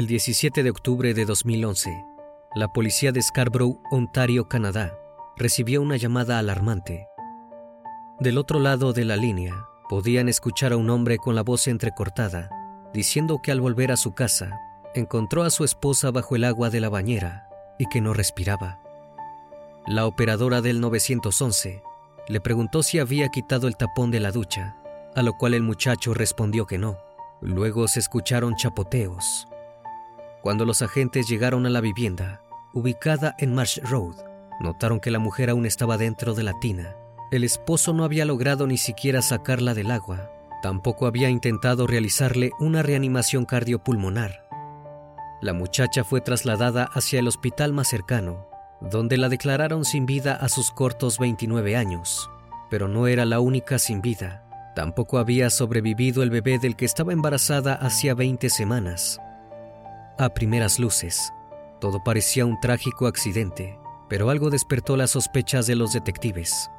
El 17 de octubre de 2011, la policía de Scarborough, Ontario, Canadá, recibió una llamada alarmante. Del otro lado de la línea, podían escuchar a un hombre con la voz entrecortada, diciendo que al volver a su casa, encontró a su esposa bajo el agua de la bañera y que no respiraba. La operadora del 911 le preguntó si había quitado el tapón de la ducha, a lo cual el muchacho respondió que no. Luego se escucharon chapoteos. Cuando los agentes llegaron a la vivienda, ubicada en Marsh Road, notaron que la mujer aún estaba dentro de la tina. El esposo no había logrado ni siquiera sacarla del agua. Tampoco había intentado realizarle una reanimación cardiopulmonar. La muchacha fue trasladada hacia el hospital más cercano, donde la declararon sin vida a sus cortos 29 años. Pero no era la única sin vida. Tampoco había sobrevivido el bebé del que estaba embarazada hacía 20 semanas. A primeras luces, todo parecía un trágico accidente, pero algo despertó las sospechas de los detectives.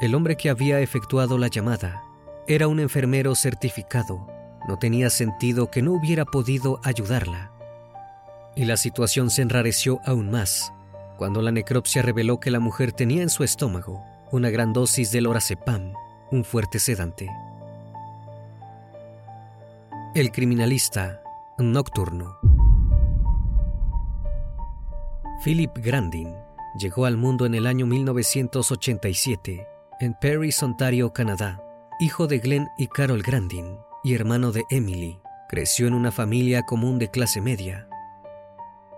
El hombre que había efectuado la llamada era un enfermero certificado. No tenía sentido que no hubiera podido ayudarla. Y la situación se enrareció aún más cuando la necropsia reveló que la mujer tenía en su estómago una gran dosis de lorazepam, un fuerte sedante. El criminalista nocturno. Philip Grandin llegó al mundo en el año 1987 en Paris, Ontario, Canadá. Hijo de Glenn y Carol Grandin y hermano de Emily, creció en una familia común de clase media.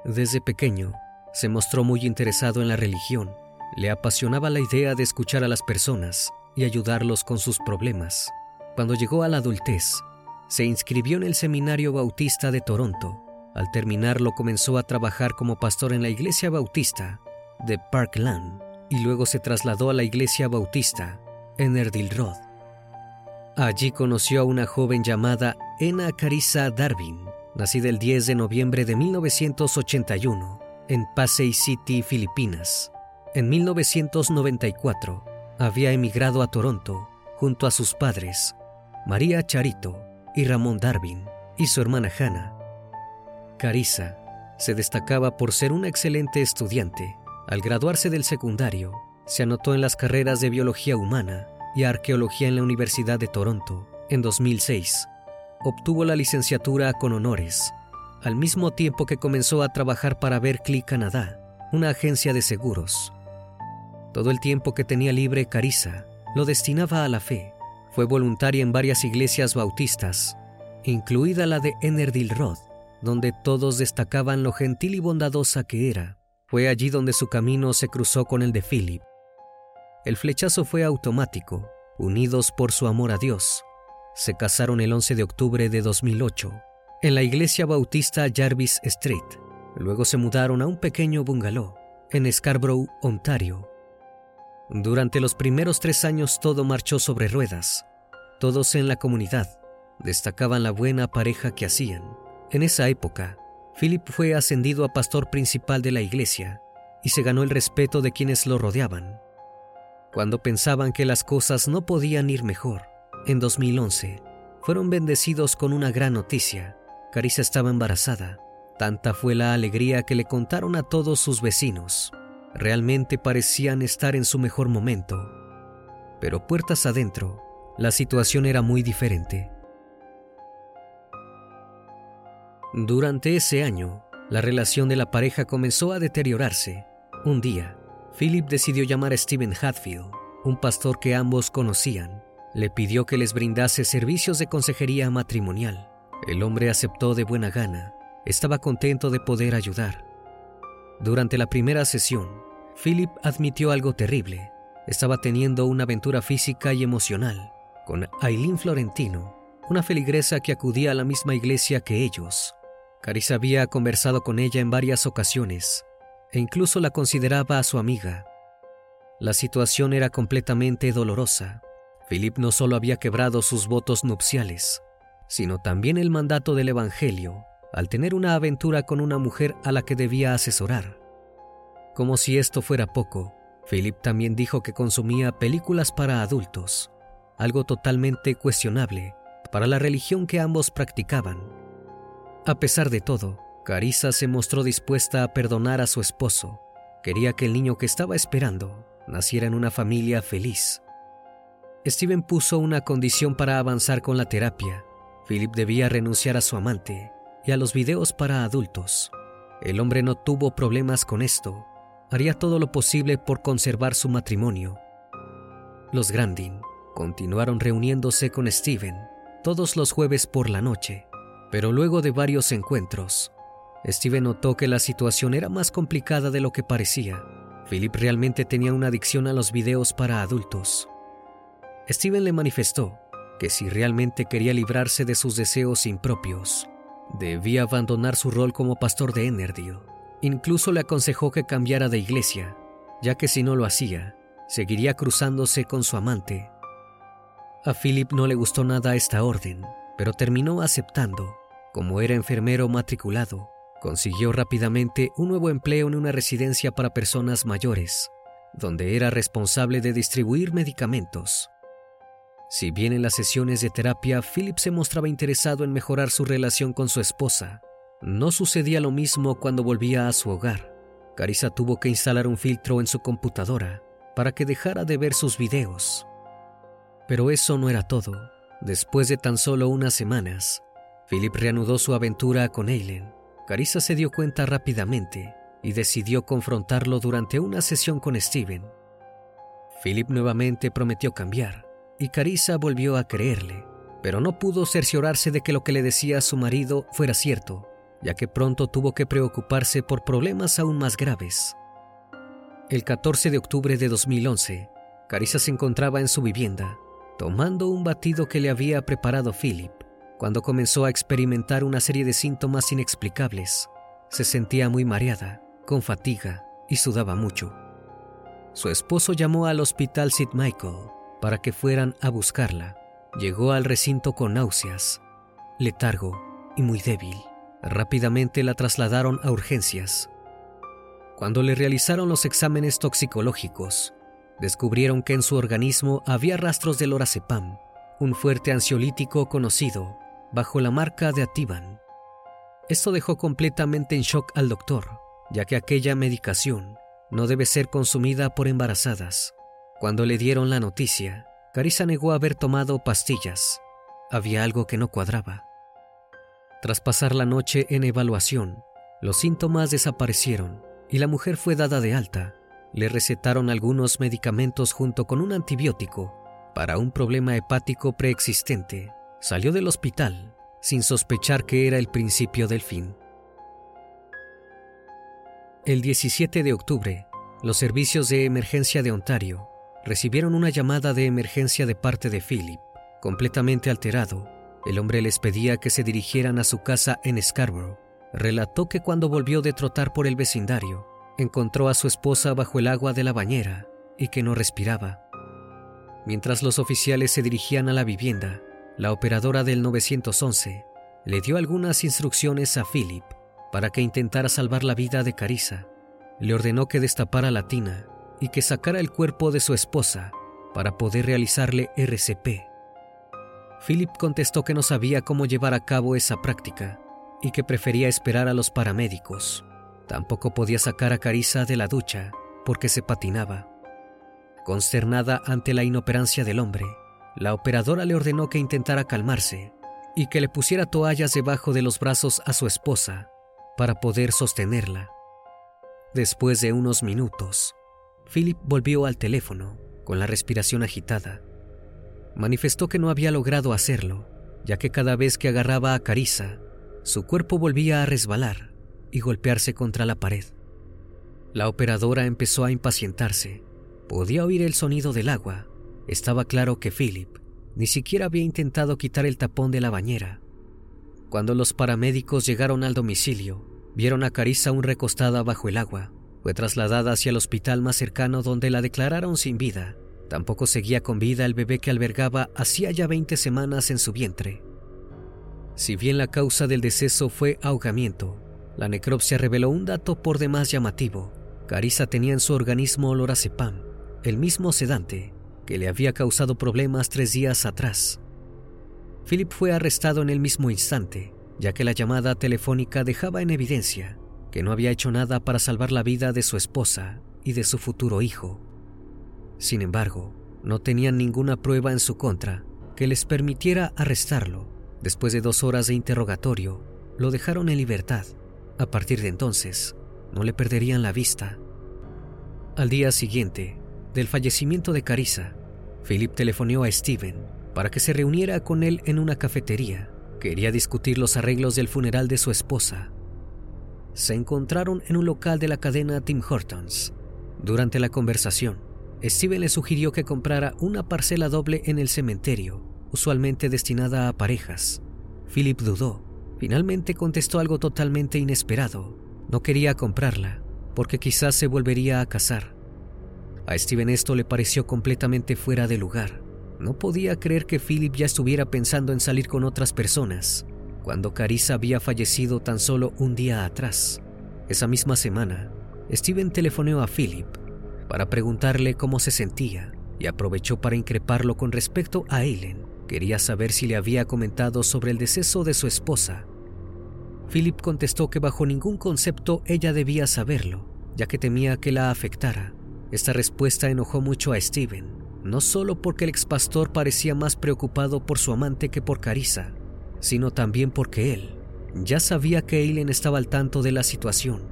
Desde pequeño, se mostró muy interesado en la religión. Le apasionaba la idea de escuchar a las personas y ayudarlos con sus problemas. Cuando llegó a la adultez, se inscribió en el Seminario Bautista de Toronto. Al terminarlo comenzó a trabajar como pastor en la Iglesia Bautista de Parkland y luego se trasladó a la Iglesia Bautista en Erdilrod. Allí conoció a una joven llamada Ena Carissa Darwin, nacida el 10 de noviembre de 1981 en Pasay City, Filipinas. En 1994 había emigrado a Toronto junto a sus padres, María Charito y Ramón Darwin, y su hermana Hannah. Carissa se destacaba por ser una excelente estudiante. Al graduarse del secundario, se anotó en las carreras de Biología Humana y Arqueología en la Universidad de Toronto. En 2006, obtuvo la licenciatura con honores, al mismo tiempo que comenzó a trabajar para Berkeley, Canadá, una agencia de seguros. Todo el tiempo que tenía libre Carissa lo destinaba a la fe. Fue voluntaria en varias iglesias bautistas, incluida la de Enerdil Road, donde todos destacaban lo gentil y bondadosa que era. Fue allí donde su camino se cruzó con el de Philip. El flechazo fue automático, unidos por su amor a Dios. Se casaron el 11 de octubre de 2008 en la iglesia bautista Jarvis Street. Luego se mudaron a un pequeño bungalow en Scarborough, Ontario. Durante los primeros tres años todo marchó sobre ruedas. Todos en la comunidad destacaban la buena pareja que hacían. En esa época, Philip fue ascendido a pastor principal de la iglesia y se ganó el respeto de quienes lo rodeaban. Cuando pensaban que las cosas no podían ir mejor, en 2011, fueron bendecidos con una gran noticia. Carissa estaba embarazada. Tanta fue la alegría que le contaron a todos sus vecinos. Realmente parecían estar en su mejor momento. Pero puertas adentro, la situación era muy diferente. Durante ese año, la relación de la pareja comenzó a deteriorarse. Un día, Philip decidió llamar a Stephen Hatfield, un pastor que ambos conocían. Le pidió que les brindase servicios de consejería matrimonial. El hombre aceptó de buena gana. Estaba contento de poder ayudar. Durante la primera sesión, Philip admitió algo terrible. Estaba teniendo una aventura física y emocional con Aileen Florentino, una feligresa que acudía a la misma iglesia que ellos. Carissa había conversado con ella en varias ocasiones e incluso la consideraba a su amiga. La situación era completamente dolorosa. Philip no solo había quebrado sus votos nupciales, sino también el mandato del Evangelio al tener una aventura con una mujer a la que debía asesorar. Como si esto fuera poco, Philip también dijo que consumía películas para adultos, algo totalmente cuestionable para la religión que ambos practicaban. A pesar de todo, Carissa se mostró dispuesta a perdonar a su esposo. Quería que el niño que estaba esperando naciera en una familia feliz. Steven puso una condición para avanzar con la terapia. Philip debía renunciar a su amante y a los videos para adultos. El hombre no tuvo problemas con esto. Haría todo lo posible por conservar su matrimonio. Los Grandin continuaron reuniéndose con Steven todos los jueves por la noche, pero luego de varios encuentros, Steven notó que la situación era más complicada de lo que parecía. Philip realmente tenía una adicción a los videos para adultos. Steven le manifestó que si realmente quería librarse de sus deseos impropios, debía abandonar su rol como pastor de Enerdil. Incluso le aconsejó que cambiara de iglesia, ya que si no lo hacía, seguiría cruzándose con su amante. A Philip no le gustó nada esta orden, pero terminó aceptando. Como era enfermero matriculado, Consiguió rápidamente un nuevo empleo en una residencia para personas mayores, donde era responsable de distribuir medicamentos. Si bien en las sesiones de terapia Philip se mostraba interesado en mejorar su relación con su esposa, no sucedía lo mismo cuando volvía a su hogar. Carissa tuvo que instalar un filtro en su computadora para que dejara de ver sus videos. Pero eso no era todo. Después de tan solo unas semanas, Philip reanudó su aventura con Eileen Carissa se dio cuenta rápidamente y decidió confrontarlo durante una sesión con Steven. Philip nuevamente prometió cambiar y Carissa volvió a creerle, pero no pudo cerciorarse de que lo que le decía a su marido fuera cierto, ya que pronto tuvo que preocuparse por problemas aún más graves. El 14 de octubre de 2011, Carissa se encontraba en su vivienda, tomando un batido que le había preparado Philip cuando comenzó a experimentar una serie de síntomas inexplicables. Se sentía muy mareada, con fatiga y sudaba mucho. Su esposo llamó al hospital St. Michael para que fueran a buscarla. Llegó al recinto con náuseas, letargo y muy débil. Rápidamente la trasladaron a urgencias. Cuando le realizaron los exámenes toxicológicos, descubrieron que en su organismo había rastros del lorazepam, un fuerte ansiolítico conocido bajo la marca de Ativan. Esto dejó completamente en shock al doctor, ya que aquella medicación no debe ser consumida por embarazadas. Cuando le dieron la noticia, Carissa negó haber tomado pastillas. Había algo que no cuadraba. Tras pasar la noche en evaluación, los síntomas desaparecieron y la mujer fue dada de alta. Le recetaron algunos medicamentos junto con un antibiótico para un problema hepático preexistente. Salió del hospital sin sospechar que era el principio del fin. El 17 de octubre, los servicios de emergencia de Ontario recibieron una llamada de emergencia de parte de Philip. Completamente alterado, el hombre les pedía que se dirigieran a su casa en Scarborough. Relató que cuando volvió de trotar por el vecindario, encontró a su esposa bajo el agua de la bañera y que no respiraba. Mientras los oficiales se dirigían a la vivienda, la operadora del 911 le dio algunas instrucciones a Philip para que intentara salvar la vida de Carissa. Le ordenó que destapara la tina y que sacara el cuerpo de su esposa para poder realizarle RCP. Philip contestó que no sabía cómo llevar a cabo esa práctica y que prefería esperar a los paramédicos. Tampoco podía sacar a Carissa de la ducha porque se patinaba. Consternada ante la inoperancia del hombre, la operadora le ordenó que intentara calmarse y que le pusiera toallas debajo de los brazos a su esposa para poder sostenerla. Después de unos minutos, Philip volvió al teléfono con la respiración agitada. Manifestó que no había logrado hacerlo, ya que cada vez que agarraba a Carissa, su cuerpo volvía a resbalar y golpearse contra la pared. La operadora empezó a impacientarse. Podía oír el sonido del agua estaba claro que Philip ni siquiera había intentado quitar el tapón de la bañera. Cuando los paramédicos llegaron al domicilio, vieron a Carissa aún recostada bajo el agua. Fue trasladada hacia el hospital más cercano donde la declararon sin vida. Tampoco seguía con vida el bebé que albergaba hacía ya 20 semanas en su vientre. Si bien la causa del deceso fue ahogamiento, la necropsia reveló un dato por demás llamativo. Carissa tenía en su organismo lorazepam, el mismo sedante que le había causado problemas tres días atrás. Philip fue arrestado en el mismo instante, ya que la llamada telefónica dejaba en evidencia que no había hecho nada para salvar la vida de su esposa y de su futuro hijo. Sin embargo, no tenían ninguna prueba en su contra que les permitiera arrestarlo. Después de dos horas de interrogatorio, lo dejaron en libertad. A partir de entonces, no le perderían la vista. Al día siguiente, del fallecimiento de Carissa, Philip telefoneó a Steven para que se reuniera con él en una cafetería. Quería discutir los arreglos del funeral de su esposa. Se encontraron en un local de la cadena Tim Hortons. Durante la conversación, Steven le sugirió que comprara una parcela doble en el cementerio, usualmente destinada a parejas. Philip dudó. Finalmente contestó algo totalmente inesperado. No quería comprarla, porque quizás se volvería a casar. A Steven esto le pareció completamente fuera de lugar. No podía creer que Philip ya estuviera pensando en salir con otras personas, cuando Carissa había fallecido tan solo un día atrás. Esa misma semana, Steven telefoneó a Philip para preguntarle cómo se sentía y aprovechó para increparlo con respecto a Eileen. Quería saber si le había comentado sobre el deceso de su esposa. Philip contestó que bajo ningún concepto ella debía saberlo, ya que temía que la afectara. Esta respuesta enojó mucho a Steven, no solo porque el expastor parecía más preocupado por su amante que por Carissa, sino también porque él ya sabía que Eileen estaba al tanto de la situación.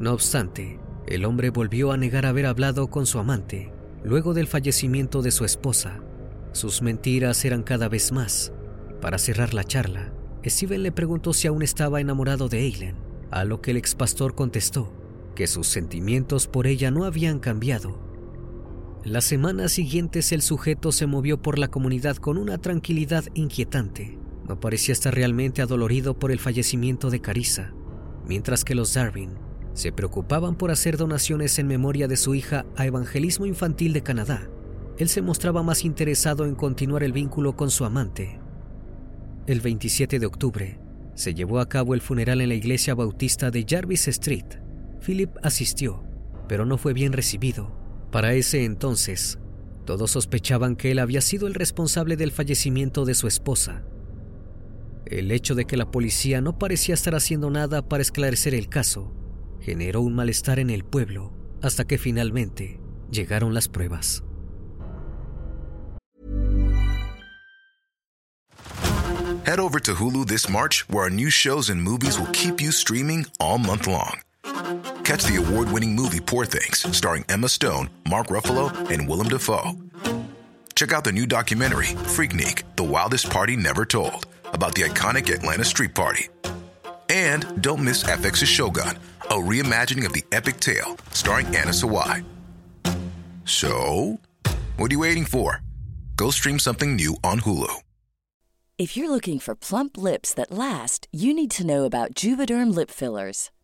No obstante, el hombre volvió a negar haber hablado con su amante luego del fallecimiento de su esposa. Sus mentiras eran cada vez más. Para cerrar la charla, Steven le preguntó si aún estaba enamorado de Eileen, a lo que el expastor contestó que sus sentimientos por ella no habían cambiado. Las semanas siguientes el sujeto se movió por la comunidad con una tranquilidad inquietante. No parecía estar realmente adolorido por el fallecimiento de Carissa, mientras que los Darwin se preocupaban por hacer donaciones en memoria de su hija a Evangelismo Infantil de Canadá. Él se mostraba más interesado en continuar el vínculo con su amante. El 27 de octubre se llevó a cabo el funeral en la iglesia bautista de Jarvis Street, Philip asistió, pero no fue bien recibido. Para ese entonces, todos sospechaban que él había sido el responsable del fallecimiento de su esposa. El hecho de que la policía no parecía estar haciendo nada para esclarecer el caso generó un malestar en el pueblo hasta que finalmente llegaron las pruebas. Head over to Hulu this March, where our new shows and movies will keep you streaming all month long. Catch the award winning movie Poor Things, starring Emma Stone, Mark Ruffalo, and Willem Dafoe. Check out the new documentary, Freaknik The Wildest Party Never Told, about the iconic Atlanta Street Party. And don't miss FX's Shogun, a reimagining of the epic tale, starring Anna Sawai. So, what are you waiting for? Go stream something new on Hulu. If you're looking for plump lips that last, you need to know about Juvederm lip fillers.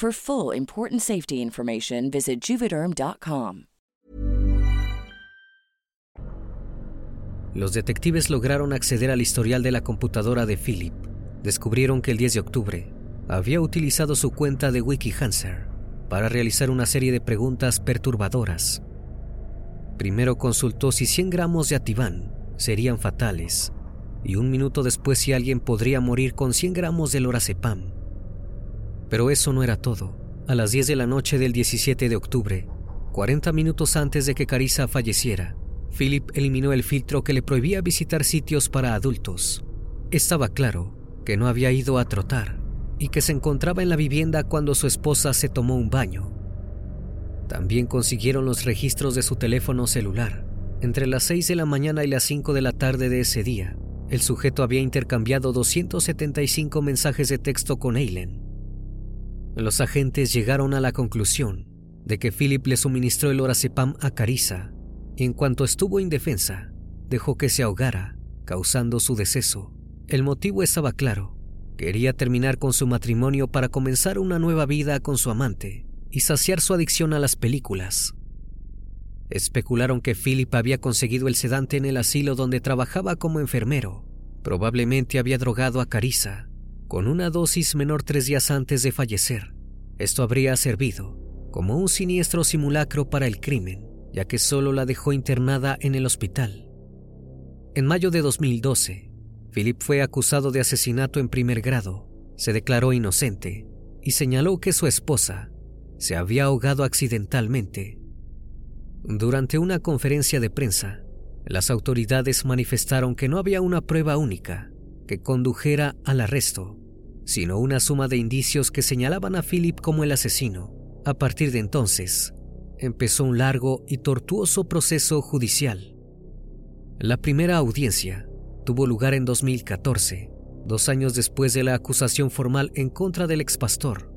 For full important safety information, visit juvederm.com. Los detectives lograron acceder al historial de la computadora de Philip. Descubrieron que el 10 de octubre había utilizado su cuenta de WikiHanser para realizar una serie de preguntas perturbadoras. Primero consultó si 100 gramos de Ativan serían fatales y un minuto después si alguien podría morir con 100 gramos de lorazepam. Pero eso no era todo. A las 10 de la noche del 17 de octubre, 40 minutos antes de que Carissa falleciera, Philip eliminó el filtro que le prohibía visitar sitios para adultos. Estaba claro que no había ido a trotar y que se encontraba en la vivienda cuando su esposa se tomó un baño. También consiguieron los registros de su teléfono celular. Entre las 6 de la mañana y las 5 de la tarde de ese día, el sujeto había intercambiado 275 mensajes de texto con Eileen. Los agentes llegaron a la conclusión de que Philip le suministró el orazepam a Carissa y en cuanto estuvo indefensa, dejó que se ahogara, causando su deceso. El motivo estaba claro. Quería terminar con su matrimonio para comenzar una nueva vida con su amante y saciar su adicción a las películas. Especularon que Philip había conseguido el sedante en el asilo donde trabajaba como enfermero. Probablemente había drogado a Carissa con una dosis menor tres días antes de fallecer. Esto habría servido como un siniestro simulacro para el crimen, ya que solo la dejó internada en el hospital. En mayo de 2012, Philip fue acusado de asesinato en primer grado, se declaró inocente y señaló que su esposa se había ahogado accidentalmente. Durante una conferencia de prensa, las autoridades manifestaron que no había una prueba única que condujera al arresto, sino una suma de indicios que señalaban a Philip como el asesino. A partir de entonces, empezó un largo y tortuoso proceso judicial. La primera audiencia tuvo lugar en 2014, dos años después de la acusación formal en contra del expastor.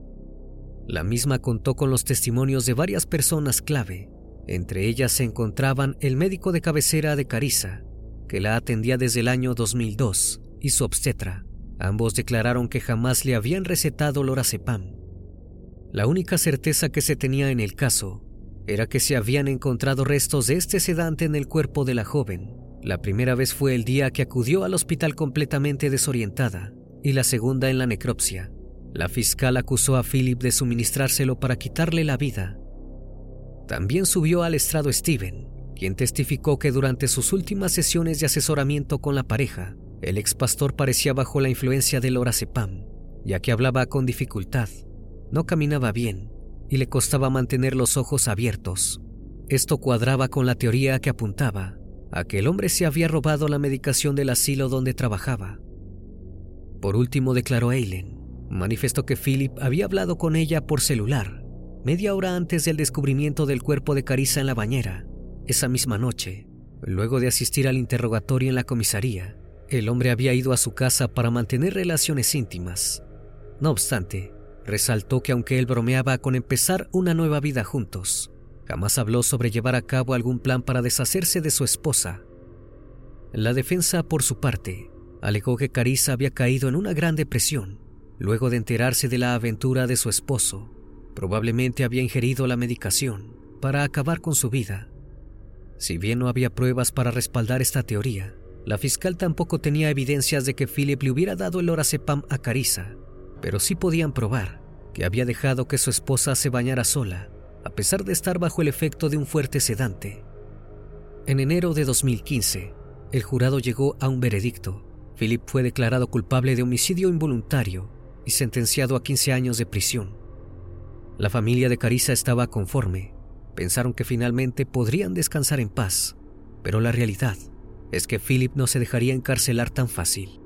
La misma contó con los testimonios de varias personas clave. Entre ellas se encontraban el médico de cabecera de Carissa, que la atendía desde el año 2002, y su obstetra. Ambos declararon que jamás le habían recetado lorazepam. La única certeza que se tenía en el caso era que se habían encontrado restos de este sedante en el cuerpo de la joven. La primera vez fue el día que acudió al hospital completamente desorientada y la segunda en la necropsia. La fiscal acusó a Philip de suministrárselo para quitarle la vida. También subió al estrado Steven, quien testificó que durante sus últimas sesiones de asesoramiento con la pareja, el ex pastor parecía bajo la influencia del lorazepam, ya que hablaba con dificultad, no caminaba bien y le costaba mantener los ojos abiertos. Esto cuadraba con la teoría que apuntaba a que el hombre se había robado la medicación del asilo donde trabajaba. Por último, declaró Eileen, manifestó que Philip había hablado con ella por celular media hora antes del descubrimiento del cuerpo de Carissa en la bañera, esa misma noche. Luego de asistir al interrogatorio en la comisaría, el hombre había ido a su casa para mantener relaciones íntimas. No obstante, resaltó que aunque él bromeaba con empezar una nueva vida juntos, jamás habló sobre llevar a cabo algún plan para deshacerse de su esposa. La defensa, por su parte, alegó que Carissa había caído en una gran depresión luego de enterarse de la aventura de su esposo Probablemente había ingerido la medicación para acabar con su vida. Si bien no había pruebas para respaldar esta teoría, la fiscal tampoco tenía evidencias de que Philip le hubiera dado el lorazepam a Carissa, pero sí podían probar que había dejado que su esposa se bañara sola, a pesar de estar bajo el efecto de un fuerte sedante. En enero de 2015, el jurado llegó a un veredicto. Philip fue declarado culpable de homicidio involuntario y sentenciado a 15 años de prisión. La familia de Carissa estaba conforme. Pensaron que finalmente podrían descansar en paz, pero la realidad es que Philip no se dejaría encarcelar tan fácil.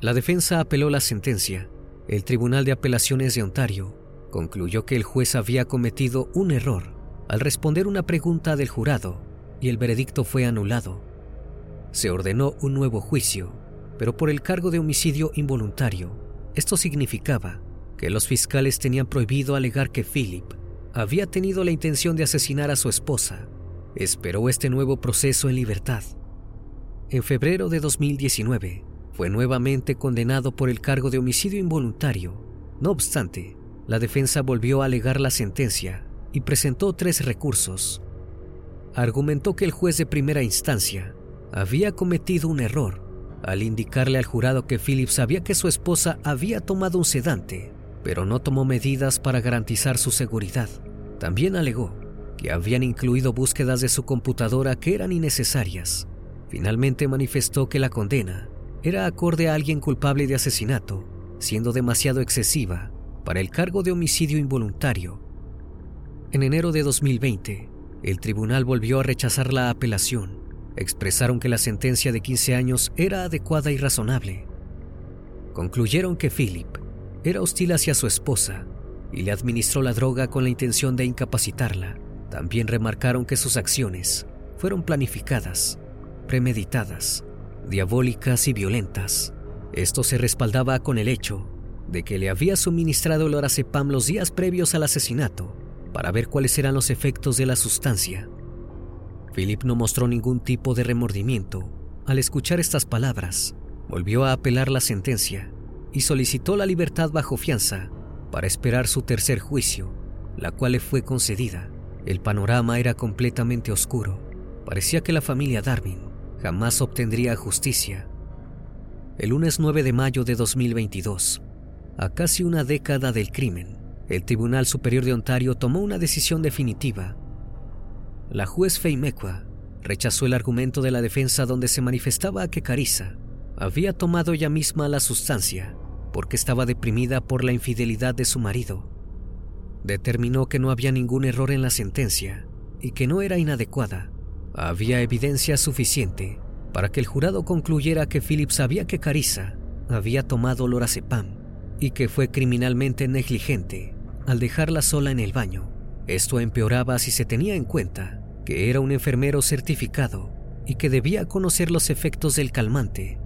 La defensa apeló la sentencia. El Tribunal de Apelaciones de Ontario concluyó que el juez había cometido un error al responder una pregunta del jurado y el veredicto fue anulado. Se ordenó un nuevo juicio, pero por el cargo de homicidio involuntario esto significaba que los fiscales tenían prohibido alegar que Philip había tenido la intención de asesinar a su esposa. Esperó este nuevo proceso en libertad. En febrero de 2019, fue nuevamente condenado por el cargo de homicidio involuntario. No obstante, la defensa volvió a alegar la sentencia y presentó tres recursos. Argumentó que el juez de primera instancia había cometido un error al indicarle al jurado que Philip sabía que su esposa había tomado un sedante, pero no tomó medidas para garantizar su seguridad. También alegó que habían incluido búsquedas de su computadora que eran innecesarias. Finalmente manifestó que la condena era acorde a alguien culpable de asesinato, siendo demasiado excesiva para el cargo de homicidio involuntario. En enero de 2020, el tribunal volvió a rechazar la apelación expresaron que la sentencia de 15 años era adecuada y razonable. Concluyeron que Philip era hostil hacia su esposa y le administró la droga con la intención de incapacitarla. También remarcaron que sus acciones fueron planificadas, premeditadas, diabólicas y violentas. Esto se respaldaba con el hecho de que le había suministrado el lorazepam los días previos al asesinato para ver cuáles eran los efectos de la sustancia Philip no mostró ningún tipo de remordimiento al escuchar estas palabras. Volvió a apelar la sentencia y solicitó la libertad bajo fianza para esperar su tercer juicio, la cual le fue concedida. El panorama era completamente oscuro. Parecía que la familia Darwin jamás obtendría justicia. El lunes 9 de mayo de 2022, a casi una década del crimen, el Tribunal Superior de Ontario tomó una decisión definitiva la juez Feimekwa rechazó el argumento de la defensa donde se manifestaba que Carissa había tomado ella misma la sustancia porque estaba deprimida por la infidelidad de su marido. Determinó que no había ningún error en la sentencia y que no era inadecuada. Había evidencia suficiente para que el jurado concluyera que Philip sabía que Carissa había tomado lorazepam y que fue criminalmente negligente al dejarla sola en el baño. Esto empeoraba si se tenía en cuenta que era un enfermero certificado y que debía conocer los efectos del calmante.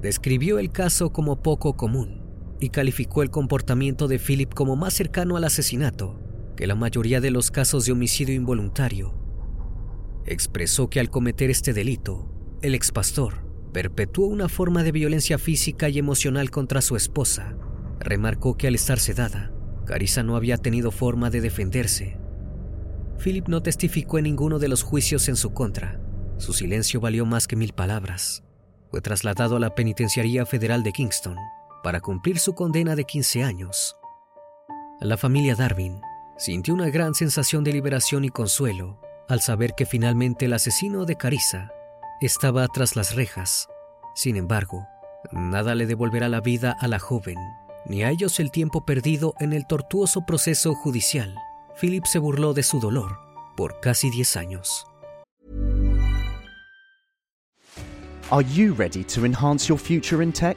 Describió el caso como poco común y calificó el comportamiento de Philip como más cercano al asesinato que la mayoría de los casos de homicidio involuntario. Expresó que al cometer este delito, el expastor perpetuó una forma de violencia física y emocional contra su esposa. Remarcó que al estar sedada, Carissa no había tenido forma de defenderse Philip no testificó en ninguno de los juicios en su contra. Su silencio valió más que mil palabras. Fue trasladado a la Penitenciaría Federal de Kingston para cumplir su condena de 15 años. La familia Darwin sintió una gran sensación de liberación y consuelo al saber que finalmente el asesino de Carissa estaba tras las rejas. Sin embargo, nada le devolverá la vida a la joven, ni a ellos el tiempo perdido en el tortuoso proceso judicial. Philip se burló de su dolor por casi 10 años. Are you ready to enhance your future in tech?